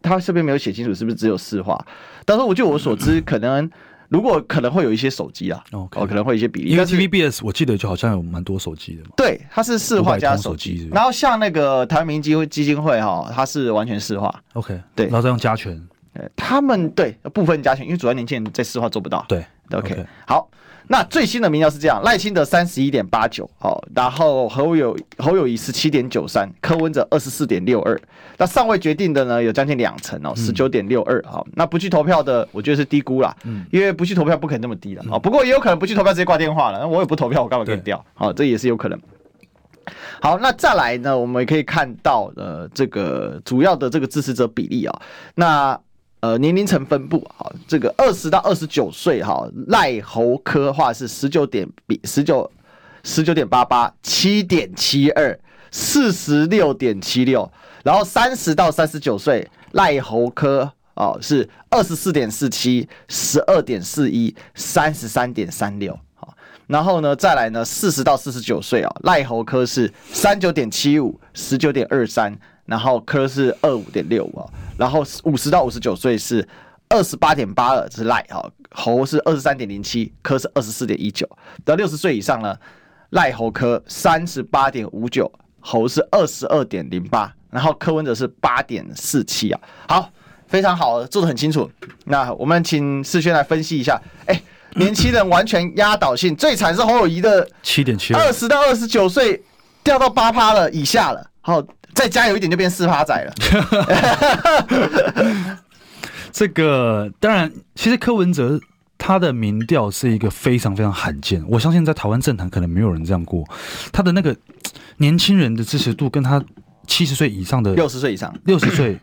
他这边没有写清楚是不是只有市话。但是我据我所知，可能。如果可能会有一些手机啊，哦，可能会有一些比例。因为 TVBS 我记得就好像有蛮多手机的嘛。对，它是市话加手机。然后像那个台湾民基基金会哈，它是完全市话。OK，对，然后再用加权。他们对部分加权，因为主要年轻人在市话做不到。对，OK，好。那最新的民调是这样：赖清德三十一点八九，好，然后侯友侯友宜十七点九三，柯文哲二十四点六二。那尚未决定的呢，有将近两成哦，十九点六二。好，那不去投票的，我觉得是低估啦，嗯，因为不去投票不可能那么低了啊。不过也有可能不去投票直接挂电话了，那我也不投票，我干嘛给你调？好，这也是有可能。好，那再来呢，我们也可以看到呃，这个主要的这个支持者比例啊，那。呃，年龄层分布，好，这个二十到二十九岁，哈，赖猴科话是十九点比十九十九点八八，七点七二，四十六点七六，然后三十到三十九岁，赖猴科哦是二十四点四七，十二点四一，三十三点三六，好，然后呢，再来呢，四十到四十九岁啊，赖猴科是三九点七五，十九点二三。然后科是二五点六五啊，然后五十到五十九岁是二十八点八二，这是赖啊，猴是二十三点零七，科是二十四点一九。到六十岁以上呢，赖猴科三十八点五九，猴是二十二点零八，然后科文哲是八点四七啊。好，非常好，做的很清楚。那我们请世轩来分析一下。哎，年轻人完全压倒性，最惨是侯友谊的七点七，二十到二十九岁。掉到八趴了以下了，好，再加油一点就变四趴仔了。这个当然，其实柯文哲他的民调是一个非常非常罕见，我相信在台湾政坛可能没有人这样过。他的那个 年轻人的支持度跟他七十岁以上的六十岁以上六十岁，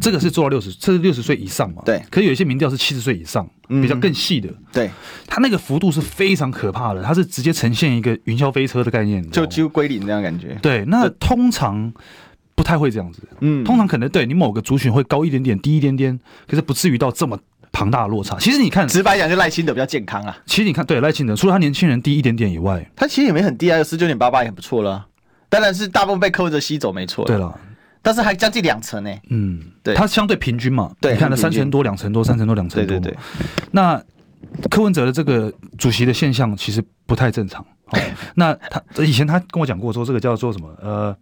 这个是做到六十，这是六十岁以上嘛？对。可是有一些民调是七十岁以上，比较更细的。对，它那个幅度是非常可怕的，它是直接呈现一个云霄飞车的概念，就几乎归零这样感觉。对，那通常。不太会这样子，嗯，通常可能对你某个族群会高一点点，低一点点，可是不至于到这么庞大的落差。其实你看，直白讲，就赖清德比较健康啊。其实你看，对赖清德，除了他年轻人低一点点以外，他其实也没很低啊，有十九点八八也很不错了。当然是大部分被柯文哲吸走，没错。对了，但是还将近两成呢。嗯，对，它相对平均嘛。对，你看了三成多、两成多、三成多、两成多。对对对。那柯文哲的这个主席的现象其实不太正常。那他以前他跟我讲过说，这个叫做什么？呃。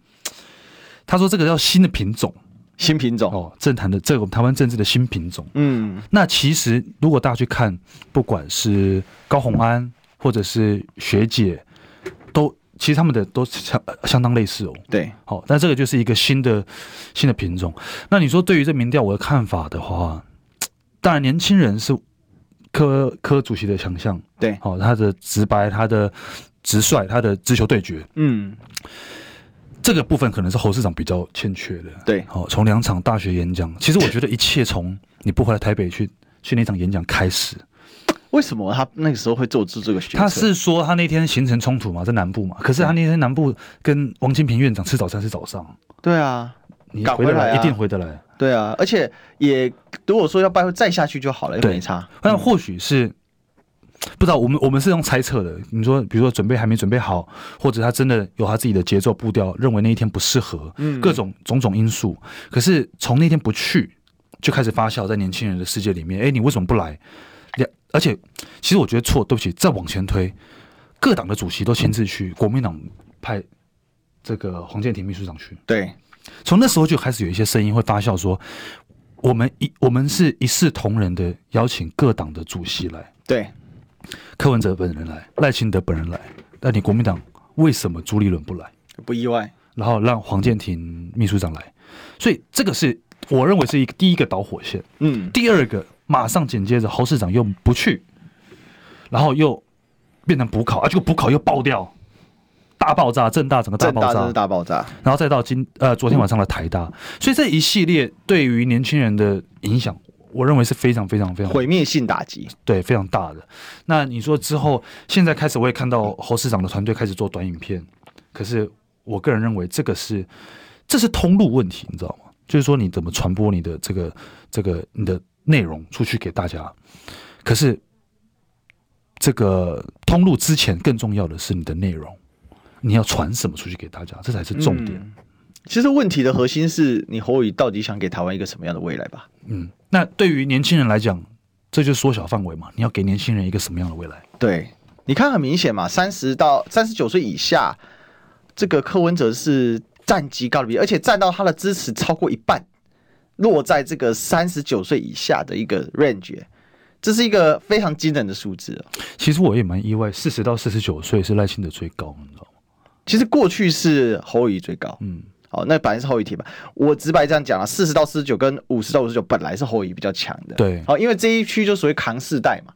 他说：“这个叫新的品种，新品种哦，政坛的这个台湾政治的新品种。嗯，那其实如果大家去看，不管是高虹安或者是学姐，都其实他们的都相相当类似哦。对，好，那这个就是一个新的新的品种。那你说对于这民调我的看法的话，当然年轻人是柯柯主席的强项，对，好，他的直白，他的直率，他的直球对决，嗯。”这个部分可能是侯市长比较欠缺的。对，好，从两场大学演讲，其实我觉得一切从你不回来台北去去那场演讲开始。为什么他那个时候会做出这个选择？他是说他那天行程冲突嘛，在南部嘛。可是他那天南部跟王金平院长吃早餐是早上。对啊，你回得来，啊、一定回得来。对啊，而且也如果说要拜会再下去就好了，又没差。那或许是。不知道我们我们是用猜测的。你说，比如说准备还没准备好，或者他真的有他自己的节奏步调，认为那一天不适合，嗯，各种种种因素。可是从那天不去，就开始发酵在年轻人的世界里面。哎，你为什么不来？而且，其实我觉得错，对不起，再往前推，各党的主席都亲自去，国民党派这个黄建庭秘书长去。对，从那时候就开始有一些声音会发酵说，我们一我们是一视同仁的邀请各党的主席来。对。柯文哲本人来，赖清德本人来，那你国民党为什么朱立伦不来？不意外。然后让黄建庭秘书长来，所以这个是我认为是一个第一个导火线。嗯，第二个马上紧接着侯市长又不去，然后又变成补考啊，结果补考又爆掉，大爆炸，正大整个大爆炸，大爆炸，然后再到今呃昨天晚上的台大，所以这一系列对于年轻人的影响。我认为是非常非常非常毁灭性打击，对，非常大的。那你说之后，现在开始我也看到侯市长的团队开始做短影片，可是我个人认为这个是这是通路问题，你知道吗？就是说你怎么传播你的这个这个你的内容出去给大家，可是这个通路之前更重要的是你的内容，你要传什么出去给大家，这才是重点。嗯其实问题的核心是你侯宇到底想给台湾一个什么样的未来吧？嗯，那对于年轻人来讲，这就是缩小范围嘛。你要给年轻人一个什么样的未来？对，你看很明显嘛，三十到三十九岁以下，这个柯文哲是占极高的比例，而且占到他的支持超过一半，落在这个三十九岁以下的一个 range，这是一个非常惊人的数字。哦其实我也蛮意外，四十到四十九岁是赖清德最高，你知道吗？其实过去是侯友最高，嗯。好，那本来是侯友题吧？我直白这样讲啊，四十到四十九跟五十到五十九本来是侯友比较强的。对，好，因为这一区就属于扛世代嘛，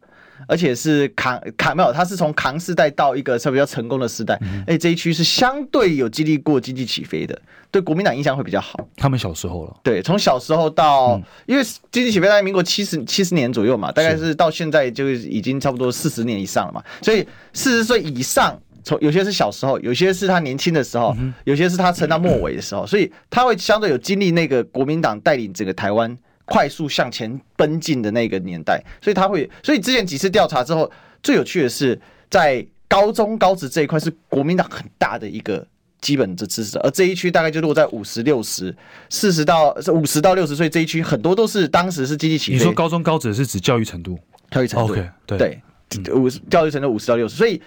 而且是扛扛没有，他是从扛时代到一个比较成功的时代。哎、这一区是相对有经历过经济起飞的，对国民党印象会比较好。他们小时候了，对，从小时候到，嗯、因为经济起飞在民国七十七十年左右嘛，大概是到现在就已经差不多四十年以上了嘛，所以四十岁以上。从有些是小时候，有些是他年轻的时候，有些是他成到末尾的时候，所以他会相对有经历那个国民党带领整个台湾快速向前奔进的那个年代，所以他会，所以之前几次调查之后，最有趣的是在高中高职这一块是国民党很大的一个基本的支持者，而这一区大概就落在五十六十、四十到五十到六十岁这一区，很多都是当时是经济起飞。你说高中高职是指教育程度？教育程度，okay, 对对，五十教育程度五十到六十，所以。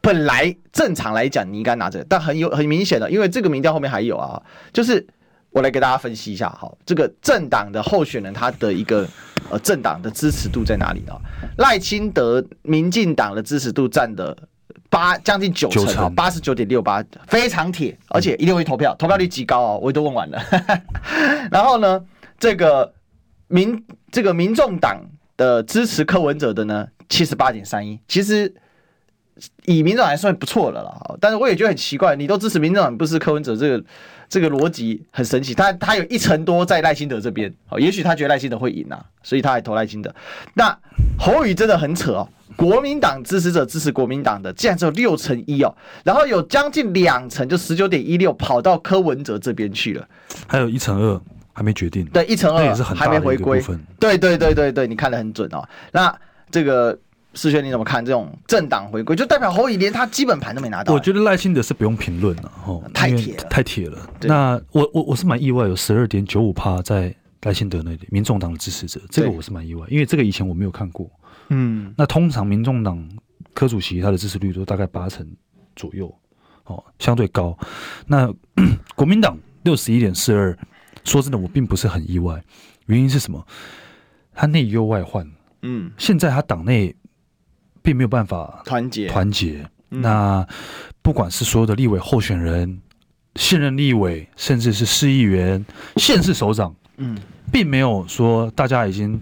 本来正常来讲，你应该拿着，但很有很明显的，因为这个民调后面还有啊，就是我来给大家分析一下哈，这个政党的候选人他的一个呃政党的支持度在哪里啊？赖清德民进党的支持度占的八将近九成啊，八十九点六八，非常铁，而且一定会投票，投票率极高哦，我都问完了。然后呢，这个民这个民众党的支持柯文哲的呢，七十八点三一，其实。以民众还算不错了啦，但是我也觉得很奇怪，你都支持民众党，不是柯文哲，这个这个逻辑很神奇。他他有一成多在赖清德这边，哦，也许他觉得赖清德会赢啊，所以他还投赖清德。那侯宇真的很扯哦，国民党支持者支持国民党的，竟然只有六成一哦，然后有将近两成，就十九点一六跑到柯文哲这边去了，还有一成二还没决定，对，一成二也是很还没回归，对对对对对，你看得很准哦。那这个。士轩，你怎么看这种政党回归？就代表侯友连他基本盘都没拿到。我觉得赖清德是不用评论了，哦，太铁了，太铁了。那我我我是蛮意外，有十二点九五趴在赖清德那里，民众党的支持者，这个我是蛮意外，因为这个以前我没有看过。嗯，那通常民众党科主席他的支持率都大概八成左右，哦，相对高。那 国民党六十一点四二，说真的，我并不是很意外。原因是什么？他内忧外患。嗯，现在他党内。并没有办法团结团结。那不管是所有的立委候选人、现任立委，甚至是市议员、县市首长，嗯，并没有说大家已经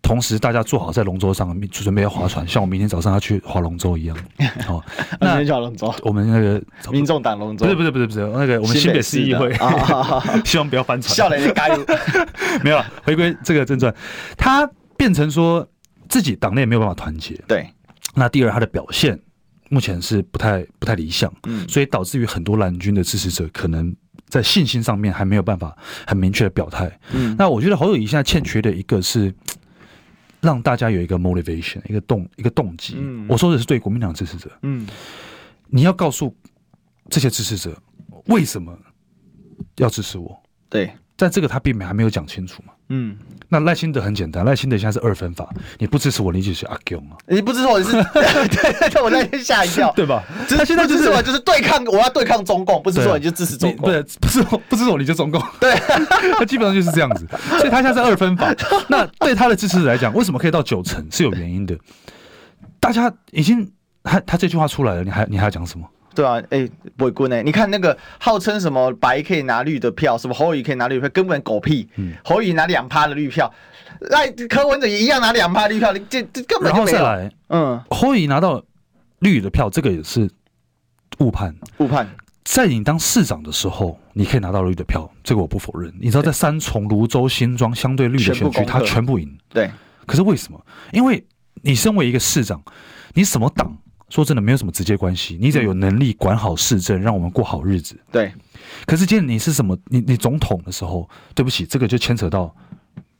同时大家做好在龙舟上，准备要划船，像我明天早上要去划龙舟一样。哦，那明天划龙舟，我们那个 民众党龙舟，不是不是不是不是那个我们新北市议会，希望不要翻船。笑脸加油，没有了。回归这个正传，他变成说。自己党内没有办法团结，对。那第二，他的表现目前是不太不太理想，嗯，所以导致于很多蓝军的支持者可能在信心上面还没有办法很明确的表态，嗯。那我觉得侯友谊现在欠缺的一个是让大家有一个 motivation，一个动一个动机。嗯，我说的是对国民党支持者，嗯，你要告诉这些支持者为什么要支持我，对。但这个他并没还没有讲清楚嘛。嗯，那赖清德很简单，赖清德现在是二分法，你不支持我，你就是阿 Q 啊。你不支持我，你是 对对，我那天吓一跳，对吧？他现在支持我就是对抗，我要对抗中共，不支持我你就支持中共，对，不是不支持我 你就中共，对，他基本上就是这样子。所以他现在是二分法。那对他的支持者来讲，为什么可以到九成是有原因的？大家已经他他这句话出来了，你还你还要讲什么？对啊，哎、欸，伟君呢？你看那个号称什么白可以拿绿的票，什么侯友宜可以拿绿票，根本狗屁。嗯，侯友拿两趴的绿票，那柯文哲也一样拿两趴绿票，你这这根本就没有。然后再来，嗯，侯友拿到绿的票，这个也是误判。误判，在你当市长的时候，你可以拿到绿的票，这个我不否认。你知道，在三重、芦洲、新庄相对绿的选区，他全部赢。对，可是为什么？因为你身为一个市长，你什么党？说真的，没有什么直接关系。你只要有能力管好市政，让我们过好日子。对。可是，今天你是什么？你你总统的时候，对不起，这个就牵扯到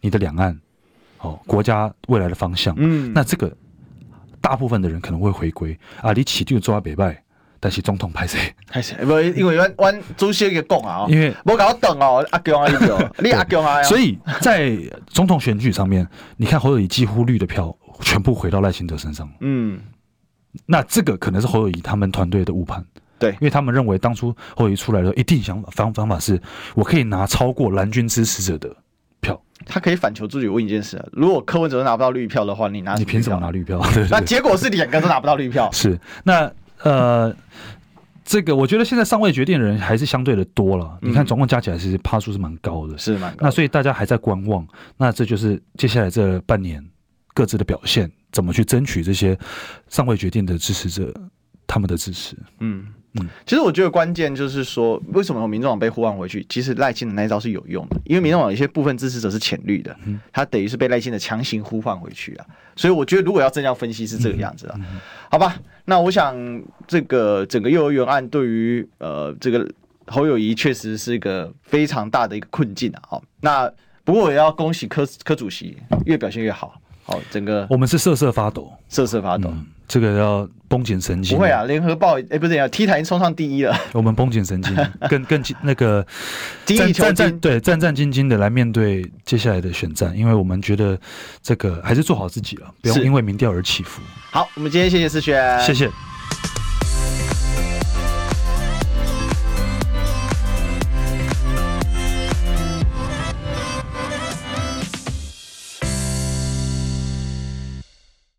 你的两岸，哦，国家未来的方向。嗯。那这个大部分的人可能会回归啊，你起就抓北拜，但是总统派谁？派谁？不，因为阮阮主席给讲啊，因为我搞等哦，阿强啊，你 阿强啊。所以在总统选举上面，你看侯友宜几乎绿的票全部回到赖清德身上。嗯。那这个可能是侯友谊他们团队的误判，对，因为他们认为当初侯友谊出来的一定想法方方法是，我可以拿超过蓝军支持者的票，他可以反求诸己问一件事：如果柯文哲拿不到绿票的话，你拿你凭什么拿绿票？对对对，那结果是两个都拿不到绿票。是那呃，这个我觉得现在尚未决定的人还是相对的多了。嗯、你看总共加起来其实趴数是蛮高的，是蛮高。那所以大家还在观望，那这就是接下来这半年各自的表现。怎么去争取这些尚未决定的支持者他们的支持？嗯嗯，其实我觉得关键就是说，为什么民众党被呼唤回去？其实赖清德那一招是有用的，因为民众党有一些部分支持者是浅绿的，他等于是被赖清德强行呼唤回去了。所以我觉得，如果要真要分析，是这个样子啊。好吧，那我想这个整个幼儿园案对于呃这个侯友谊确实是一个非常大的一个困境啊。好，那不过我也要恭喜柯柯主席，越表现越好。好，整个我们是瑟瑟发抖，瑟瑟发抖。嗯、这个要绷紧神经。不会啊，联合报哎，不是啊 T 台已经冲上第一了。我们绷紧神经，更更那个战战战对战战兢兢的来面对接下来的选战，因为我们觉得这个还是做好自己了，不用因为民调而起伏。好，我们今天谢谢思璇，谢谢。